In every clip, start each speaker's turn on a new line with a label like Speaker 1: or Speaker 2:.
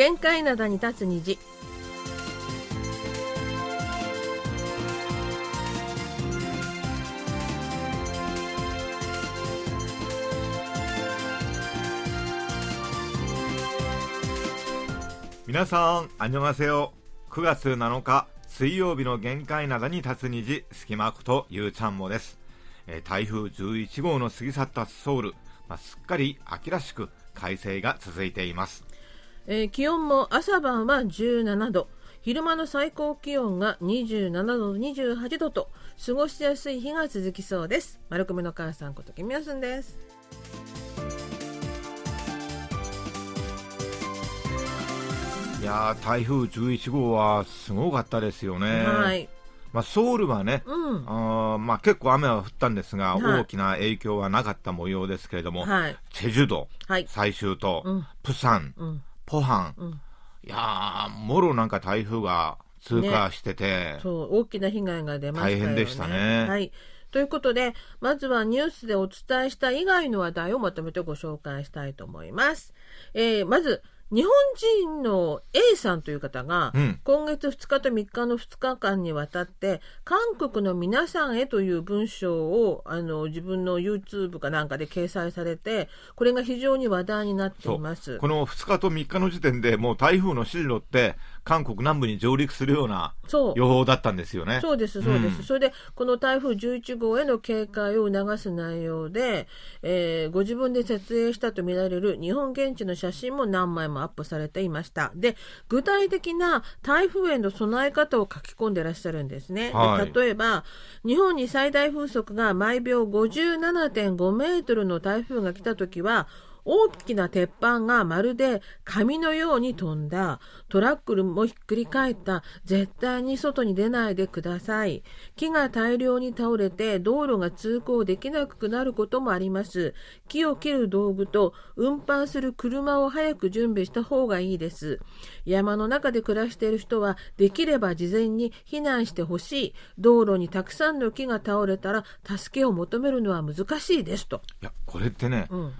Speaker 1: 限界灘に立つ虹
Speaker 2: 皆さん、あんにょがせよ。9月7日、水曜日の限界灘に立つ虹、隙間ことゆうちゃんもです。えー台風11号の過ぎ去ったソウル、まあ、すっかり秋らしく快晴が続いています。
Speaker 1: えー気温も朝晩は17度。昼間の最高気温が27度28度と過ごしやすい日が続きそうです。丸組の母さんことキミヤスンです。
Speaker 2: いやー、台風11号はすごかったですよね。
Speaker 1: はい。
Speaker 2: まあ、ソウルはね、
Speaker 1: うん。
Speaker 2: あーまあ、結構雨は降ったんですが、
Speaker 1: はい。
Speaker 2: 大きな影響はなかった模様ですけれども、
Speaker 1: はい。
Speaker 2: チェジュ島、
Speaker 1: はい。
Speaker 2: 最終島、
Speaker 1: うん。
Speaker 2: プサン、
Speaker 1: うん
Speaker 2: ポハン、
Speaker 1: うん。
Speaker 2: いやー、もろなんか台風が通過してて、
Speaker 1: そう大きな被害が出ましたよね。
Speaker 2: 大変でしたね。
Speaker 1: はい。ということでまずはニュースでお伝えした以外の話題をまとめてご紹介したいと思います、えーまず日本人の A さんという方が、
Speaker 2: うん
Speaker 1: 今月2日と3日の2日間にわたって韓国の皆さんへという文章をあの自分の YouTube かなんかで掲載されてこれが非常に話題になって
Speaker 2: そ
Speaker 1: いうます。
Speaker 2: この2日と3日の時点でもう台風の進路って韓国南部に上陸するような予報だったんですよね。
Speaker 1: そうです、そうです。
Speaker 2: うん
Speaker 1: それで、この台風11号への警戒を促す内容で、えーご自分で撮影したとみられる日本現地の写真も何枚もアップされていました。で、具体的な台風への備え方を書き込んでらっしゃるんですね。で
Speaker 2: はい
Speaker 1: 例えば、日本に最大風速が毎秒57.5メートルの台風が来たときは、大きな鉄板がまるで紙のように飛んだ。トラックもひっくり返った。絶対に外に出ないでください。木が大量に倒れて道路が通行できなくなることもあります。木を切る道具と運搬する車を早く準備した方がいいです。山の中で暮らしている人はできれば事前に避難してほしい。道路にたくさんの木が倒れたら助けを求めるのは難しいですと。
Speaker 2: いや、これってね、
Speaker 1: うん。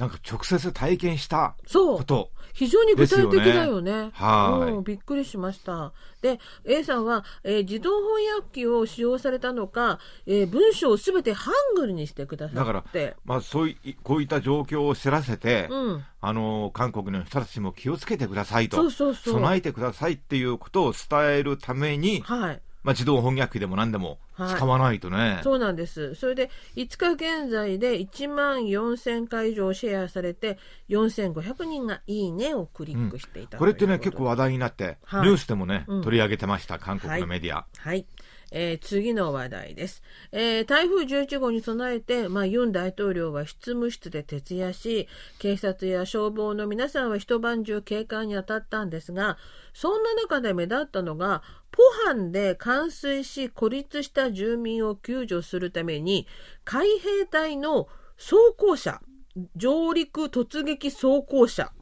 Speaker 2: なんか直接体験した
Speaker 1: そう
Speaker 2: こと。
Speaker 1: 非常に具体的だよね。
Speaker 2: はい
Speaker 1: うんびっくりしました。で、A さんは、えー自動翻訳機を使用されたのか、えー文章をすべてハングルにしてくださ
Speaker 2: だから
Speaker 1: って。
Speaker 2: まあ、そういこういった状況を知らせて、
Speaker 1: うん。
Speaker 2: あの韓国の人たちも気をつけてくださいと
Speaker 1: そうそうそう
Speaker 2: 備えてくださいっていうことを伝えるために、
Speaker 1: はい。
Speaker 2: まあ、自動翻訳機でも何でも
Speaker 1: はい
Speaker 2: 使わないとね、
Speaker 1: そうなんです。それで、5日現在で1万4000回以上シェアされて、4500人がいいねをクリックしていた、
Speaker 2: これってね結構
Speaker 1: は
Speaker 2: 話題になって、
Speaker 1: はい。
Speaker 2: ニュースでもね、
Speaker 1: うん。
Speaker 2: 取り上げてました韓国のメディア、
Speaker 1: はい。えー次の話題です、えー台風11号に備えて、まあ、ユン大統領は執務室で徹夜し、警察や消防の皆さんは一晩中警戒に当たったんですが、そんな中で目立ったのが、ポハンで冠水し孤立した住民を救助するために、海兵隊の装甲車、上陸突撃装甲車、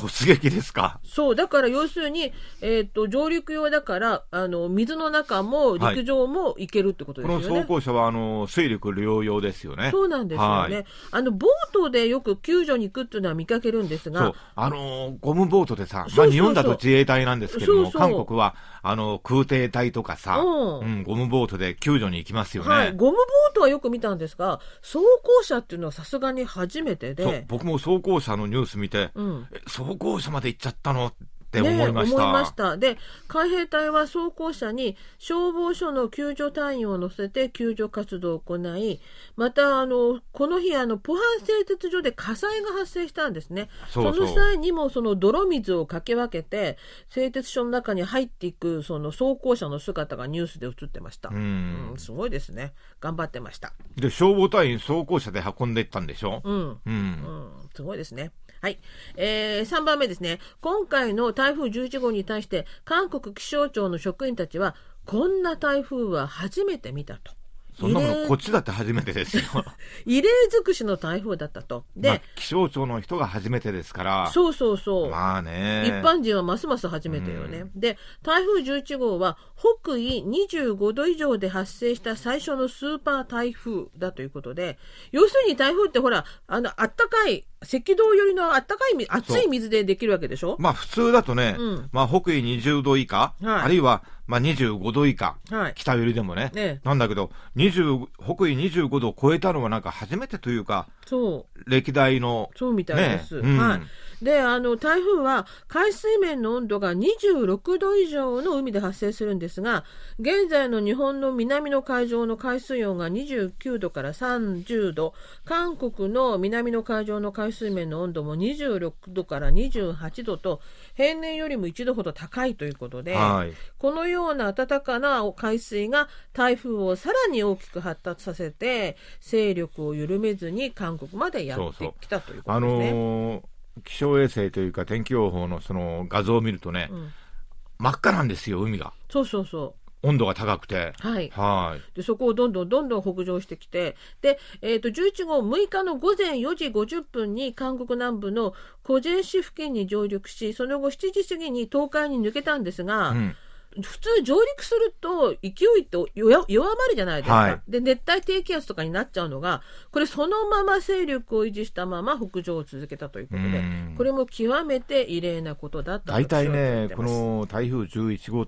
Speaker 2: 突撃ですか？
Speaker 1: そう、だから要するに、えっ、と、上陸用だから、あの、水の中も陸上も行けるってこと
Speaker 2: こ
Speaker 1: ですよね。
Speaker 2: の装甲車はあの水力両用ですよね。
Speaker 1: そうなんですよね、
Speaker 2: はい。
Speaker 1: あの、ボートでよく救助に行くっていうのは見かけるんです
Speaker 2: そう。
Speaker 1: が、
Speaker 2: あのーゴムボートでさ、まあ、日本だと自衛隊なんですけども、
Speaker 1: そうそう。
Speaker 2: 韓国はあの空挺隊とかさ、
Speaker 1: うん。
Speaker 2: うん、ゴムボートで救助に行きますよね。
Speaker 1: はい、ゴムボートはよく見たんですが、装甲車っていうのはさすがに初めてで、
Speaker 2: 僕も装甲車のニュース見て、
Speaker 1: うん。
Speaker 2: え装甲車まで行っちゃったのって思いました。
Speaker 1: 思いました。で、海兵隊は装甲車に消防署の救助隊員を乗せて救助活動を行い、また、あの、この日、あの、ポハン製鉄所で火災が発生したんですね。
Speaker 2: そうそう
Speaker 1: の際にも、その泥水をかき分けて、製鉄所の中に入っていく、その装甲車の姿がニュースで映ってました。
Speaker 2: うん
Speaker 1: うんすごいですね。頑張ってました。
Speaker 2: で消防隊員装甲車で運んでいったんでしょ、
Speaker 1: うん。
Speaker 2: うん
Speaker 1: うん、すごいですね。はい。えー、3番目ですね。今回の台風11号に対して、韓国気象庁の職員たちは、こんな台風は初めて見たと。
Speaker 2: そんなものこっちだって初めてですよ。
Speaker 1: 異例尽くしの台風だったと。で、
Speaker 2: まあ、気象庁の人が初めてですから、
Speaker 1: そうそうそう。
Speaker 2: まあね。
Speaker 1: 一般人はますます初めてよね。で、台風11号は北緯25度以上で発生した最初のスーパー台風だということで、要するに台風ってほら、あの、あったかい赤道寄りの暖かい水、熱い水でできるわけでしょ？
Speaker 2: まあ普通だとね、
Speaker 1: うん
Speaker 2: まあ北緯20度以下、
Speaker 1: はい
Speaker 2: あるいはまあ25度以下、
Speaker 1: はい。
Speaker 2: 北寄りでもね。
Speaker 1: ね
Speaker 2: なんだけど、20、北緯25度を超えたのはなんか初めてというか、
Speaker 1: そう。
Speaker 2: 歴代の、
Speaker 1: そうみたいです。
Speaker 2: ねうん
Speaker 1: はい。で、あの、台風は海水面の温度が26度以上の海で発生するんですが、現在の日本の南の海上の海水温が29度から30度、韓国の南の海上の海水面の温度も26度から28度と、平年よりも1度ほど高いということで、
Speaker 2: はい。
Speaker 1: このような暖かな海水が台風をさらに大きく発達させて勢力を緩めずに韓国までやってきたというこ
Speaker 2: あ
Speaker 1: とですね。
Speaker 2: のー気象衛星というか天気予報のその画像を見るとね、
Speaker 1: うん
Speaker 2: 真っ赤なんですよ、海が。
Speaker 1: そうそうそ
Speaker 2: 温度が高くて。
Speaker 1: う。はい。
Speaker 2: はい。
Speaker 1: でそこをどんどんどんどん北上してきてで、えー、と11号6日の午前4時50分に韓国南部のコジェン市付近に上陸しその後7時過ぎに東海に抜けたんですが、
Speaker 2: うん。
Speaker 1: 普通上陸すると勢いって弱弱まるじゃないですか、
Speaker 2: はい。
Speaker 1: で熱帯低気圧とかになっちゃうのがこれそのまま勢力を維持したまま北上を続けたということで
Speaker 2: うん。
Speaker 1: これも極めて異例なことだったと
Speaker 2: 大体ね、この台風11号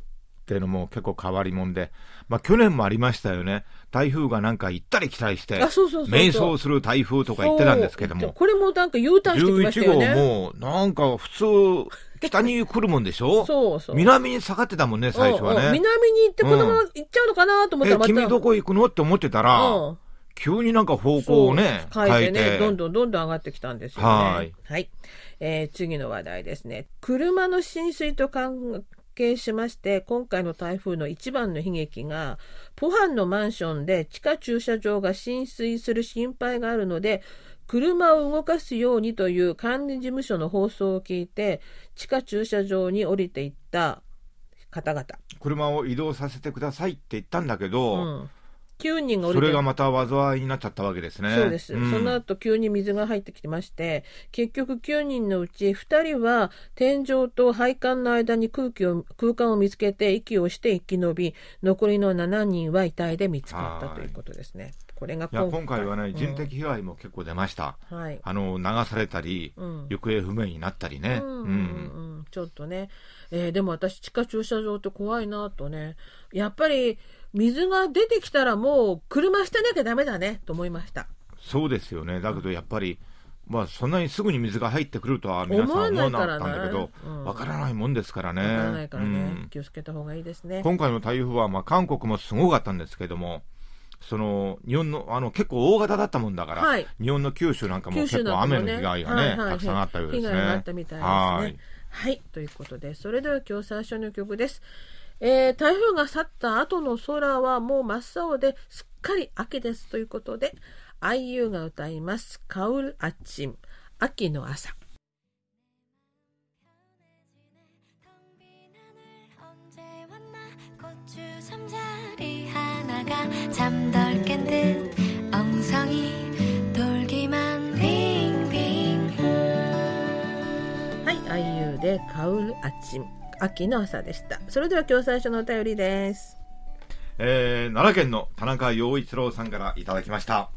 Speaker 2: っていうのも結構変わりもんで、まあ去年もありましたよね。台風がなんか行ったり来たりして
Speaker 1: あ、そうそうそうそう。
Speaker 2: 迷走する台風とか言ってたんですけども、
Speaker 1: これもなんか U ターンしてきましたよ
Speaker 2: 11
Speaker 1: ね
Speaker 2: 号もなんか普通 北に来るもんでしょ？
Speaker 1: そうそう。
Speaker 2: 南に下がってたもんね、最初は
Speaker 1: うん。うん
Speaker 2: ね。
Speaker 1: 南に行ってこのまま行っちゃうのかなと思った
Speaker 2: え
Speaker 1: らまた、
Speaker 2: 君どこ行くの？って思ってたら、
Speaker 1: うん。
Speaker 2: 急になんか方向をね、
Speaker 1: 変えてね
Speaker 2: 変えて。
Speaker 1: どんどんどんどん上がってきたんですよね。
Speaker 2: はい。
Speaker 1: えー次の話題ですね。車の浸水と関係しまして、今回の台風の一番の悲劇が、ポハンのマンションで地下駐車場が浸水する心配があるので、車を動かすようにという管理事務所の放送を聞いて、地下駐車場に降りていった方々。
Speaker 2: 車を移動させてくださいって言ったんだけど、
Speaker 1: うん、9人が降りて
Speaker 2: それがまた災いになっちゃったわけですね。
Speaker 1: そうです、
Speaker 2: ん。
Speaker 1: その後急に水が入ってきてまして結局9人のうち2人は天井と配管の間に空気を空間を見つけて息をして生き延び残りの7人は遺体で見つかったということですね。これが
Speaker 2: いや今回。はね、
Speaker 1: うん。
Speaker 2: 人的被害も結構出ました。
Speaker 1: はい。
Speaker 2: あの、流されたり、
Speaker 1: うん。
Speaker 2: 行方不明になったりね。
Speaker 1: うん。うん。ちょっとね、えーでも私地下駐車場って怖いなとね。やっぱり水が出てきたらもう車捨てなきゃダメだねと思いました。
Speaker 2: そうですよね。だけどやっぱり、まあそんなにすぐに水が入ってくるとは皆さん思わなかったんだけど
Speaker 1: 思わから
Speaker 2: ないもんですからね。
Speaker 1: わからないからね、
Speaker 2: うん
Speaker 1: 気をつけた方がいいですね。
Speaker 2: 今回の台風は、まあ韓国もすごかったんですけども、その、日本の、あの、結構大型だったもんだから、
Speaker 1: はい
Speaker 2: 日本の九州なんかも
Speaker 1: 九
Speaker 2: 結構雨の被害がね、
Speaker 1: はいはい
Speaker 2: たくさんあったようですね。
Speaker 1: 被害があったみたいですね。
Speaker 2: は
Speaker 1: はいい。ということで、それでは今日最初の曲です。えー台風が去った後の空はもう真っ青ですっかり秋ですということで、IU が歌います。カウルアッチン、秋の朝。
Speaker 3: 언제 왔나 고추 잠자리 하나가 잠덜 깬 듯 엉성이 돌기만 빙빙
Speaker 1: はい、IU でカウルアッチン、 秋の朝でした。それでは今日最初のお便りです。
Speaker 2: えー奈良県の田中陽一郎さんからいただきました。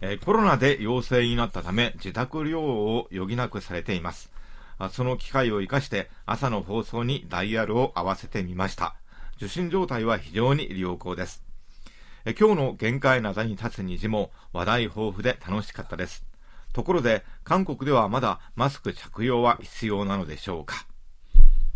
Speaker 2: えーコロナで陽性になったため自宅療養を余儀なくされています。あその機会を生かして朝の放送にダイヤルを合わせてみました。受信状態は非常に良好です。え今日の限界灘に立つ虹も話題豊富で楽しかったです。ところで、韓国ではまだマスク着用は必要なのでしょうか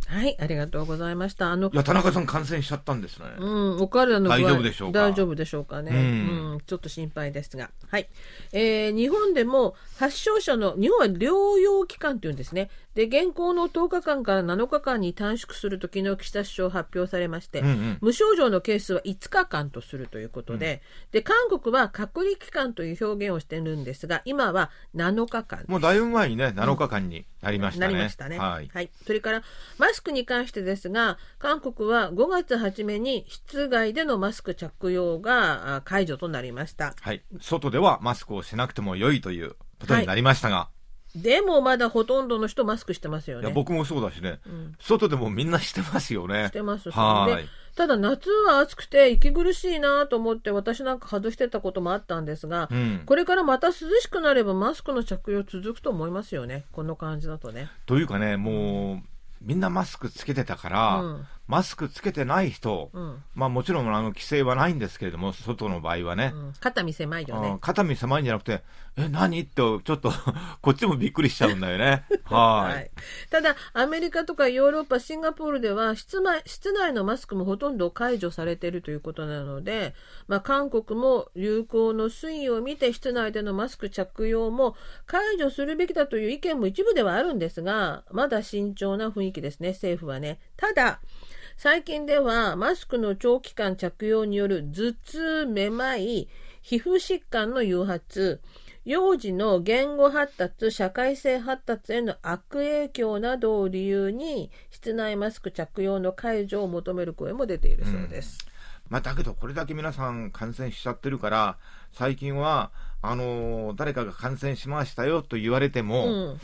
Speaker 1: はい、ありがとうございました。あの
Speaker 2: い、や、田中さん感染しちゃったんですね。
Speaker 1: うん、お体の
Speaker 2: 大丈夫でしょうか？
Speaker 1: 大丈夫でしょうかね。
Speaker 2: う
Speaker 1: うんん、ちょっと心配ですが。はい。えー日本でも発症者の、日本は療養期間というんですね。で、現行の10日間から7日間に短縮すると昨日岸田首相発表されまして、
Speaker 2: うんうん
Speaker 1: 無症状のケースは5日間とするということで、で、韓国は隔離期間という表現をしてるんですが、今は7日間。
Speaker 2: もうだいぶ前にね、7日間になりましたね。
Speaker 1: なりましたね。
Speaker 2: はい。
Speaker 1: それから、マスクに関してですが、韓国は5月初めに室外でのマスク着用があ解除となりました。
Speaker 2: はい。外ではマスクをしなくても良いということになりましたが、
Speaker 1: でもまだほとんどの人マスクしてますよね。
Speaker 2: いや僕もそうだしね、
Speaker 1: うん
Speaker 2: 外でもみんなしてますよね。
Speaker 1: してます。
Speaker 2: はい
Speaker 1: でただ夏は暑くて息苦しいなと思って私なんか外してたこともあったんですが、
Speaker 2: うん、
Speaker 1: これからまた涼しくなればマスクの着用続くと思いますよね。この感じだとね。
Speaker 2: というかね、もう、みんなマスクつけてたから、
Speaker 1: うん
Speaker 2: マスクつけてない人、
Speaker 1: うん。
Speaker 2: まあもちろんあの規制はないんですけれども、外の場合はね、
Speaker 1: うん、肩身狭いよね
Speaker 2: うん。肩身狭いんじゃなくて、え、何？ってちょっと こっちもびっくりしちゃうんだよね。はい。
Speaker 1: はい、ただ、アメリカとかヨーロッパ、シンガポールでは室内室内のマスクもほとんど解除されているということなので、まあ、韓国も流行の推移を見て室内でのマスク着用も解除するべきだという意見も一部ではあるんですが、まだ慎重な雰囲気ですね、政府はね。ただ、最近ではマスクの長期間着用による頭痛、めまい、皮膚疾患の誘発、幼児の言語発達、社会性発達への悪影響などを理由に、室内マスク着用の解除を求める声も出ているそうです。
Speaker 2: まあだけどこれだけ皆さん感染しちゃってるから、最近は、あのー誰かが感染しましたよと言われて
Speaker 1: う
Speaker 2: も、
Speaker 1: ん。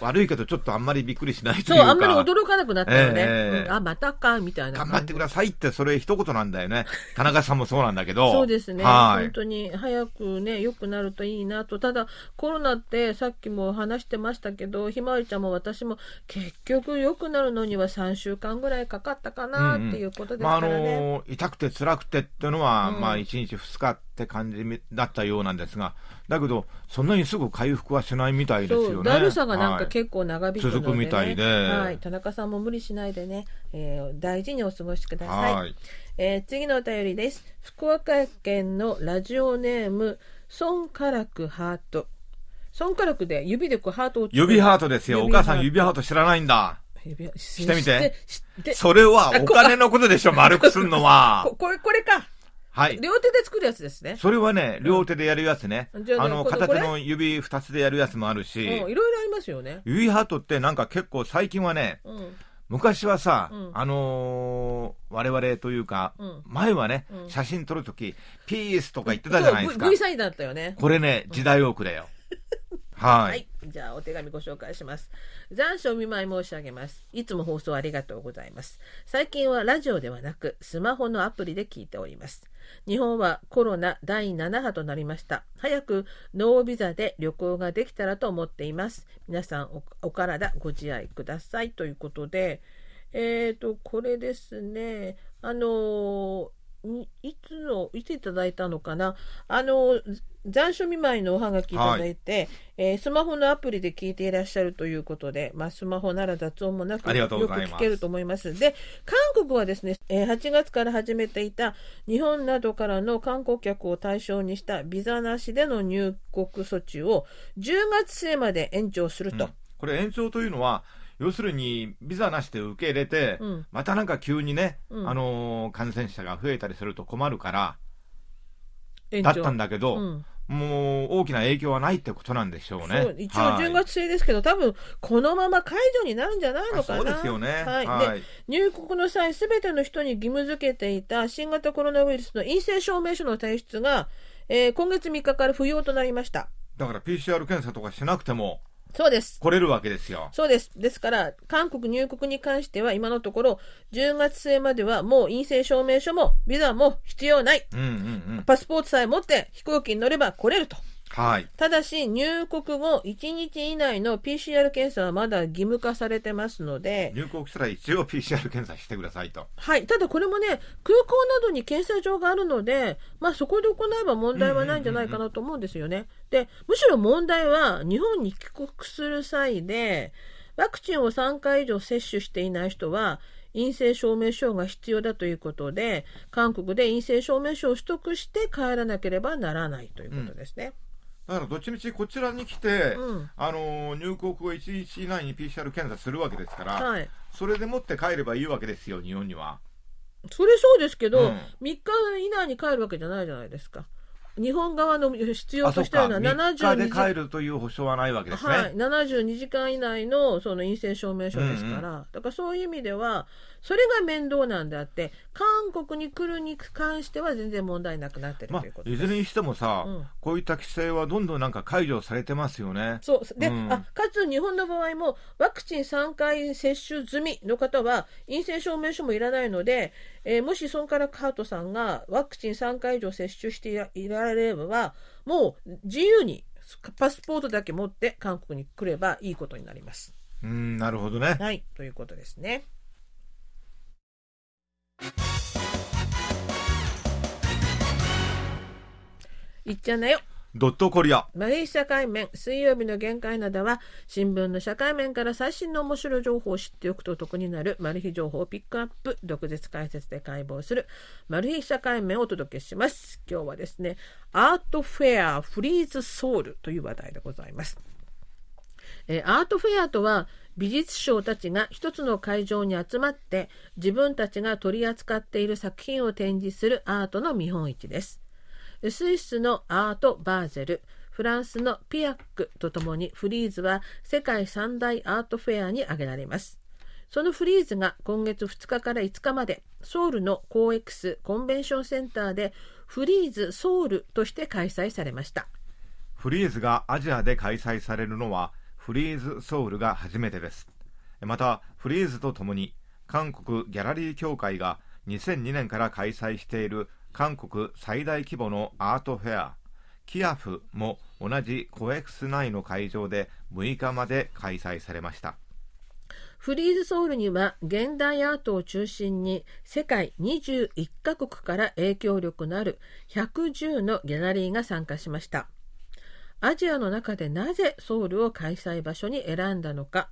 Speaker 2: 悪いけどちょっとあんまりびっくりしないと
Speaker 1: そ、
Speaker 2: いううか。
Speaker 1: あんまり驚かなくなったよね。
Speaker 2: ええ
Speaker 1: うんあ、またか、みたいな。
Speaker 2: 頑張ってくださいって、それ一言なんだよね。田中さんもそうなんだけど。
Speaker 1: そうですね、
Speaker 2: はい。
Speaker 1: 本当に早くね、良くなるといいなと、ただ、コロナってさっきも話してましたけど、ひまわりちゃんも私も結局良くなるのには3週間ぐらいかかったかなっていうことです
Speaker 2: まあ、あ
Speaker 1: からね。
Speaker 2: のー痛くて辛くてっていうのは、
Speaker 1: うん
Speaker 2: まあ、1日2日って感じだったようなんですが、だけど、そんなにすぐ回復はしないみたいですよね。
Speaker 1: そうだるさがなんか
Speaker 2: はい
Speaker 1: 結構長引くので、ね
Speaker 2: 続くみたいで
Speaker 1: はい、田中さんも無理しないでね、えー大事にお過ごしください。
Speaker 2: はい
Speaker 1: えー次のお便りです。福岡県のラジオネーム、ソンカラクハート。ソンカラクで指でこうハートを
Speaker 2: 指ハートですよ。お母さん指ハート知らないんだ。
Speaker 1: し
Speaker 2: してみてそれはお金のことでしょ、丸くすんのは
Speaker 1: こ。これ、これか。
Speaker 2: はい。
Speaker 1: 両手で作るやつですね。
Speaker 2: それはね、両手でやるやつね。
Speaker 1: じゃあ
Speaker 2: あの、片手の指二つでやるやつもある
Speaker 1: うん、
Speaker 2: し
Speaker 1: い、ろいろありますよね。
Speaker 2: 指ハートってなんか結構最近はね、
Speaker 1: うん。
Speaker 2: 昔はさ、
Speaker 1: うん
Speaker 2: あのー我々というか、
Speaker 1: うん
Speaker 2: 前はね、
Speaker 1: うん
Speaker 2: 写真撮るとき、ピースとか言ってたじゃないですか
Speaker 1: V サインだったよね。
Speaker 2: これね、時代遅れよ。は。
Speaker 1: はい。じゃあ、お手紙ご紹介します。残暑お見舞い申し上げます。いつも放送ありがとうございます。最近はラジオではなく、スマホのアプリで聞いております。日本はコロナ第7波となりました。早くノービザで旅行ができたらと思っています。皆さんお、体ご自愛くださいということで、えっ、と、これですね、あのーいつの、いついただいたのかな？あの、残暑見舞いのおはがきいただいて、えースマホのアプリで聞いていらっしゃるということで、まあ、スマホなら雑音もなくよく聞けると思います。で、韓国はですね、えー8月から始めていた日本などからの観光客を対象にしたビザなしでの入国措置を10月末まで延長すると。
Speaker 2: うんこれ延長というのは、要するに、ビザなしで受け入れて、
Speaker 1: うん
Speaker 2: またなんか急にね、
Speaker 1: うん
Speaker 2: あのー感染者が増えたりすると困るから、だったんだけど、
Speaker 1: うん
Speaker 2: もう大きな影響はないってことなんでしょうね。
Speaker 1: そう一応
Speaker 2: はい
Speaker 1: 10月末ですけど、多分このまま解除になるんじゃないのかな？
Speaker 2: あそうですよね。
Speaker 1: はい
Speaker 2: はい
Speaker 1: で入国の際、すべての人に義務付けていた新型コロナウイルスの陰性証明書の提出が、えー今月3日から不要となりました。
Speaker 2: だから PCR 検査とかしなくても
Speaker 1: そうです。
Speaker 2: 来れるわけですよ。
Speaker 1: そうです。ですから、韓国入国に関しては今のところ、10月末まではもう陰性証明書もビザも必要ない。
Speaker 2: うんうんうん。
Speaker 1: パスポートさえ持って飛行機に乗れば来れると。
Speaker 2: はい。
Speaker 1: ただし、入国後1日以内の PCR 検査はまだ義務化されてますので、
Speaker 2: 入国したら一応 PCR 検査してくださいと。
Speaker 1: はい。ただこれもね、空港などに検査場があるので、まあそこで行えば問題はないんじゃないかなと思うんですよね。で、むしろ問題は日本に帰国する際で、ワクチンを3回以上接種していない人は、陰性証明書が必要だということで、韓国で陰性証明書を取得して帰らなければならないということですね。
Speaker 2: だからどっちみちこちらに来て、
Speaker 1: うん
Speaker 2: あのー入国後1日以内に PCR 検査するわけですから、
Speaker 1: はい。
Speaker 2: それでもって帰ればいいわけですよ、日本には。
Speaker 1: それそうですけど、
Speaker 2: うん
Speaker 1: 3日以内に帰るわけじゃないじゃないですか。日本側の必要としてるのは
Speaker 2: 3日で
Speaker 1: 72時
Speaker 2: 帰るという保証はないわけですね、
Speaker 1: はい、72時間以内のその陰性証明書ですから、だからそういう意味ではそれが面倒なんであって韓国に来るに関しては全然問題なくなってる
Speaker 2: まあ、
Speaker 1: ということです。
Speaker 2: いずれにしてもさ、
Speaker 1: うん。
Speaker 2: こういった規制はどんどんなんか解除されてますよね。
Speaker 1: そう。で、
Speaker 2: うん。
Speaker 1: あかつ日本の場合もワクチン3回接種済みの方は陰性証明書もいらないので、えーもしソンカラカートさんがワクチン3回以上接種していられればもう自由にパスポートだけ持って韓国に来ればいいことになります。
Speaker 2: うん、なるほどね。
Speaker 1: はい、ということですね。いっちゃんだよ。
Speaker 2: ドットコリア。
Speaker 1: マレー社会面、水曜日の限界などは、新聞の社会面から最新の面白い情報を知っておくと得になる、マル秘情報をピックアップ、毒舌解説で解剖する、マル秘社会面をお届けします。今日はですね、アートフェアフリーズソウルという話題でございます。えーアートフェアとは美術商たちが一つの会場に集まって自分たちが取り扱っている作品を展示するアートの見本市です。スイスのアート・バーゼル、フランスのピアックとともにフリーズは世界三大アートフェアに挙げられます。そのフリーズが今月2日から5日までソウルの COEX コンベンションセンターでフリーズソウルとして開催されました。
Speaker 2: フリーズがアジアで開催されるのは、フリーズソウルが初めてです。また、フリーズとともに、韓国ギャラリー協会が2002年から開催している韓国最大規模のアートフェア、キアフも同じコエクス内の会場で6日まで開催されました。
Speaker 1: フリーズソウルには現代アートを中心に世界21カ国から影響力のある110のギャラリーが参加しました。アジアの中でなぜソウルを開催場所に選んだのか、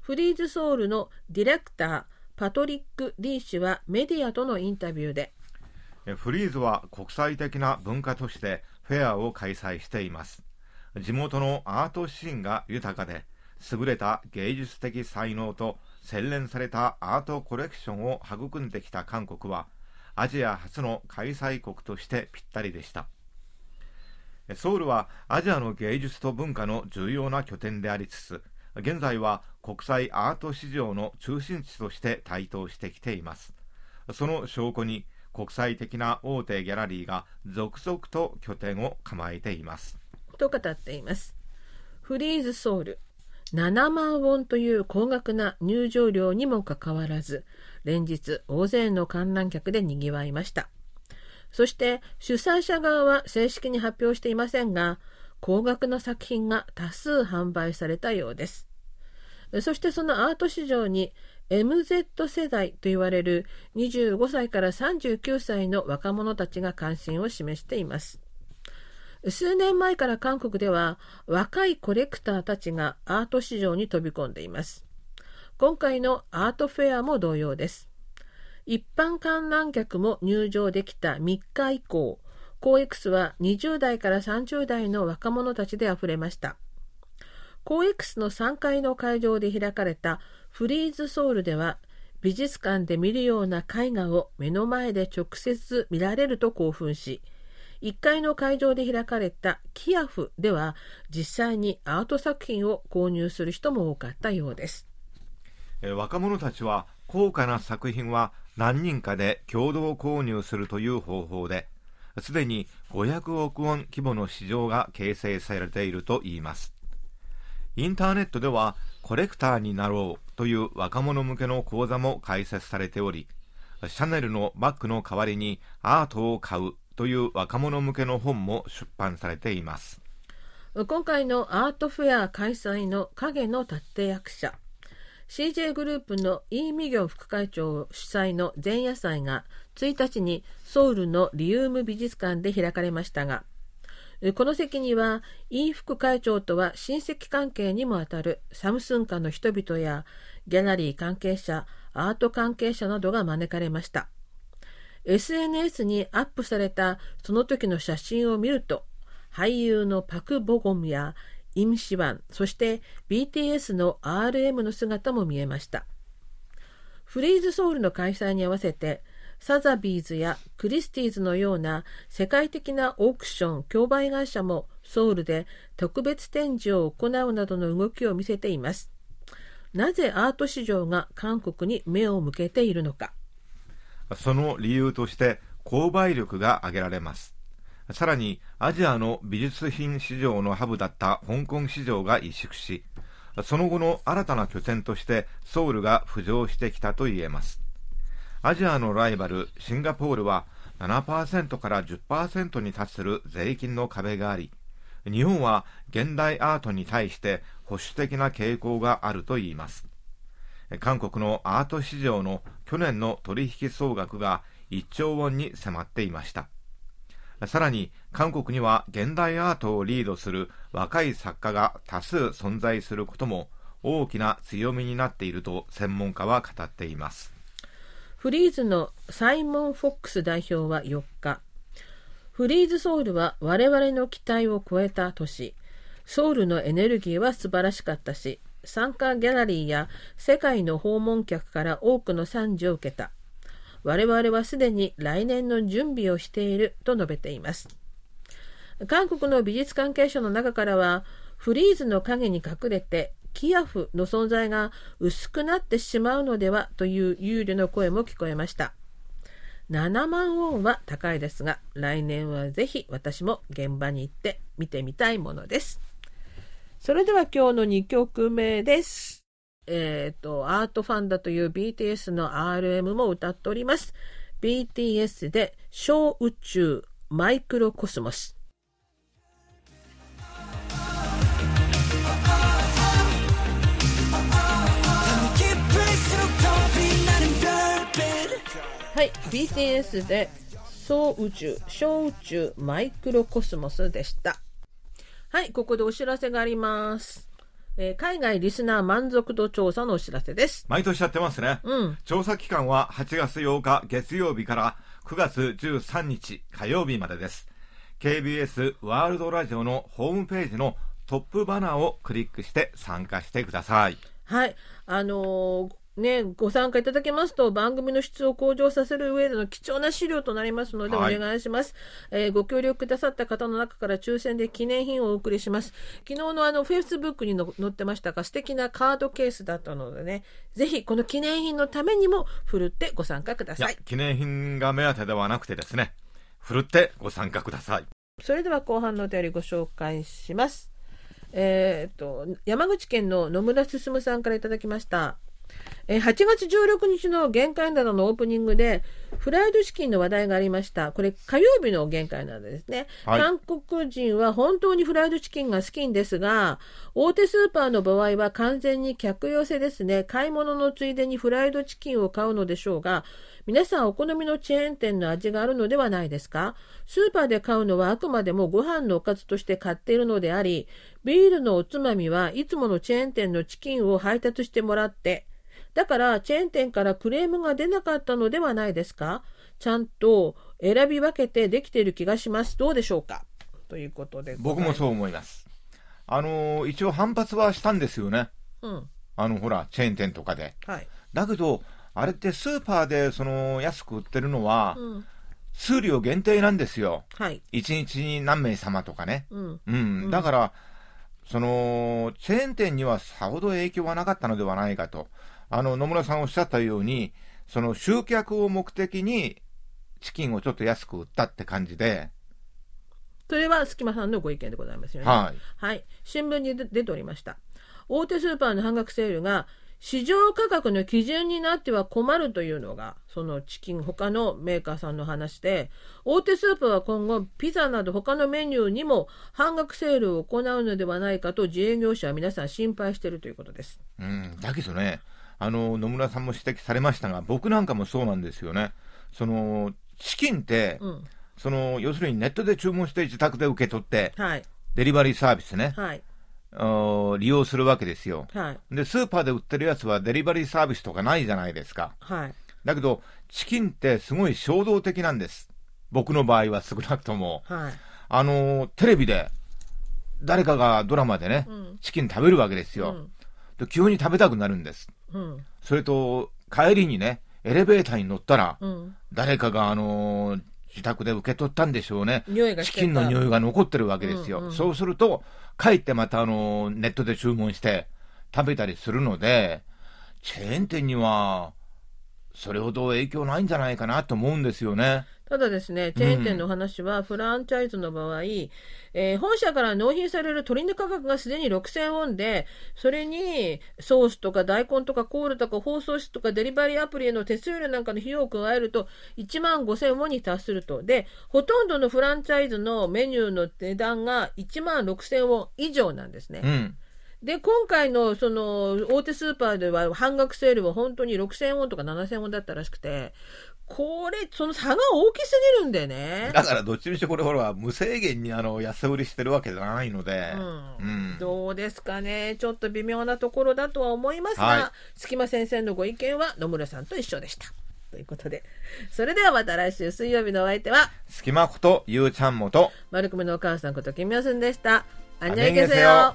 Speaker 1: フリーズソウルのディレクターパトリック・リー氏はメディアとのインタビューで、
Speaker 2: フリーズは国際的な文化都市でフェアを開催しています。地元のアートシーンが豊かで優れた芸術的才能と洗練されたアートコレクションを育んできた韓国はアジア初の開催国としてぴったりでした。ソウルはアジアの芸術と文化の重要な拠点でありつつ現在は国際アート市場の中心地として台頭してきています。その証拠に国際的な大手ギャラリーが続々と拠点を構えています
Speaker 1: と語っています。フリーズソウル。7万ウォンという高額な入場料にもかかわらず、連日大勢の観覧客で賑わいました。そして主催者側は正式に発表していませんが、高額な作品が多数販売されたようです。そしてそのアート市場に MZ 世代と言われる25歳から39歳の若者たちが関心を示しています。数年前から韓国では若いコレクターたちがアート市場に飛び込んでいます。今回のアートフェアも同様です。一般観覧客も入場できた3日以降、COEX は20代から30代の若者たちで溢れました。COEX の3階の会場で開かれたフリーズソウルでは美術館で見るような絵画を目の前で直接見られると興奮し1階の会場で開かれたキアフでは実際にアート作品を購入する人も多かったようです。
Speaker 2: 若者たちは高価な作品は何人かで共同購入するという方法ですでに500億ウォン規模の市場が形成されているといいますインターネットではコレクターになろうという若者向けの講座も開設されておりシャネルのバッグの代わりにアートを買うという若者向けの本も出版されています。
Speaker 1: 今回のアートフェア開催の影の立て役者 CJ グループのイ・ミギョン副会長主催の前夜祭が1日にソウルのリウム美術館で開かれましたがこの席にはイ副会長とは親戚関係にもあたるサムスン家の人々やギャラリー関係者アート関係者などが招かれました。SNS にアップされたその時の写真を見ると俳優のパク・ボゴムやイム・シワンそして BTS の RM の姿も見えました。フリーズソウルの開催に合わせてサザビーズやクリスティーズのような世界的なオークション、競売会社もソウルで特別展示を行うなどの動きを見せています。なぜアート市場が韓国に目を向けているのか。
Speaker 2: その理由として購買力が挙げられます。さらにアジアの美術品市場のハブだった香港市場が萎縮し、その後の新たな拠点としてソウルが浮上してきたといえます。アジアのライバルシンガポールは7%から10%に達する税金の壁があり、日本は現代アートに対して保守的な傾向があるといいます。韓国のアート市場の去年の取引総額が1兆ウォンに迫っていました。さらに韓国には現代アートをリードする若い作家が多数存在することも大きな強みになっていると専門家は語っています
Speaker 1: フリーズのサイモン・フォックス代表は4日。フリーズソウルは我々の期待を超えた都市ソウルのエネルギーは素晴らしかったし参加ギャラリーや世界の訪問客から多くの賛辞を受けた。我々はすでに来年の準備をしていると述べています。韓国の美術関係者の中からは、フリーズの影に隠れて、キアフの存在が薄くなってしまうのではという憂慮の声も聞こえました。7万ウォンは高いですが、来年はぜひ私も現場に行って見てみたいものです。それでは今日の2曲目です。えっ、ー、と、アートファンだという BTS の RM も歌っております。BTS で小宇宙マイクロコスモス。はい、BTS で総宇宙、小宇宙マイクロコスモスでした。はい、ここでお知らせがあります。えー、海外リスナー満足度調査のお知らせです。
Speaker 2: 毎年やってますね。
Speaker 1: うん。
Speaker 2: 調査期間は8月8日月曜日から9月13日火曜日までです。KBS ワールドラジオのホームページのトップバナーをクリックして参加してください。
Speaker 1: はい。あのーね、ご参加いただけますと番組の質を向上させる上での貴重な資料となりますのでお願いします、はい、えー、ご協力くださった方の中から抽選で記念品をお送りします。昨日のあのフェイスブックにの載ってましたが素敵なカードケースだったのでねぜひこの記念品のためにもふるってご参加ください。
Speaker 2: 記念品が目当てではなくてですねふるってご参加ください。
Speaker 1: それでは後半のお便りご紹介します。えー、っと山口県の野村進さんからいただきましたえ8月16日の限界などのオープニングで、フライドチキンの話題がありました。これ、火曜日の限界などですね、はい、韓国人は本当にフライドチキンが好きんですが、大手スーパーの場合は完全に客寄せですね。買い物のついでにフライドチキンを買うのでしょうが、皆さんお好みのチェーン店の味があるのではないですか？スーパーで買うのはあくまでもご飯のおかずとして買っているのであり、ビールのおつまみはいつものチェーン店のチキンを配達してもらって、だからチェーン店からクレームが出なかったのではないですか？ちゃんと選び分けてできている気がします。どうでしょうか？ということで。
Speaker 2: 僕もそう思います。あのー、一応反発はしたんですよね。
Speaker 1: うん。
Speaker 2: あの、ほら、チェーン店とかで。
Speaker 1: はい。
Speaker 2: だけど、あれってスーパーで、その、安く売ってるのは、うん、数量限定なんですよ。
Speaker 1: はい。
Speaker 2: 1日に何名様とかね。
Speaker 1: うん。
Speaker 2: うん。だから、その、チェーン店にはさほど影響はなかったのではないかと。あの野村さんおっしゃったように、その集客を目的にチキンをちょっと安く売ったって感じで。
Speaker 1: それは隙間さんのご意見でございますよね。
Speaker 2: はい。
Speaker 1: はい。新聞に出ておりました。大手スーパーの半額セールが市場価格の基準になっては困るというのが、そのチキン、他のメーカーさんの話で、大手スーパーは今後、ピザなど他のメニューにも半額セールを行うのではないかと自営業者は皆さん心配しているということです。
Speaker 2: うん、だけどね、あの野村さんも指摘されましたが、僕なんかもそうなんですよね。そのチキンって、うん、その要するにネットで注文して自宅で受け取って、
Speaker 1: はい、
Speaker 2: デリバリーサービスね、
Speaker 1: はい、
Speaker 2: 利用するわけですよ、
Speaker 1: はい、
Speaker 2: で、スーパーで売ってるやつはデリバリーサービスとかないじゃないですか。
Speaker 1: はい、
Speaker 2: だけど、チキンってすごい衝動的なんです。僕の場合は少なくとも。
Speaker 1: はい、
Speaker 2: あの、テレビで、誰かがドラマでね、うん、チキン食べるわけですよ。うん、で急に食べたくなるんです。
Speaker 1: うん、
Speaker 2: それと、帰りにね、エレベーターに乗ったら、
Speaker 1: うん。
Speaker 2: 誰かがあのー自宅で受け取ったんでしょうね。チキンの匂いが残ってるわけですよ。
Speaker 1: うんうん
Speaker 2: そうすると、帰ってまたあのーネットで注文して食べたりするので、チェーン店には、それほど影響ないんじゃないかなと思うんですよね。
Speaker 1: ただですね、チェーン店の話は、フランチャイズの場合、えー本社から納品される鶏肉価格がすでに6000ウォンで、それにソースとか大根とかコールとか包装紙とかデリバリーアプリへの手数料なんかの費用を加えると、1万5000ウォンに達すると。で、ほとんどのフランチャイズのメニューの値段が1万6000ウォン以上なんですね。
Speaker 2: うん。
Speaker 1: で、今回のその大手スーパーでは半額セールは本当に6000ウォンとか7000ウォンだったらしくて、これ、その差が大きすぎるんでね。
Speaker 2: だからどっちにしてこれほら、無制限にあの安売りしてるわけじゃないので、
Speaker 1: うん
Speaker 2: うん
Speaker 1: どうですかね。ちょっと微妙なところだとは思いますが、
Speaker 2: はい
Speaker 1: 隙間先生のご意見は野村さんと一緒でした。ということで。それではまた来週水曜日のお相手は、
Speaker 2: 隙間ことゆうちゃんもと、
Speaker 1: 丸組のお母さんことキミヨスンでした。あんにゃい
Speaker 2: けせよ。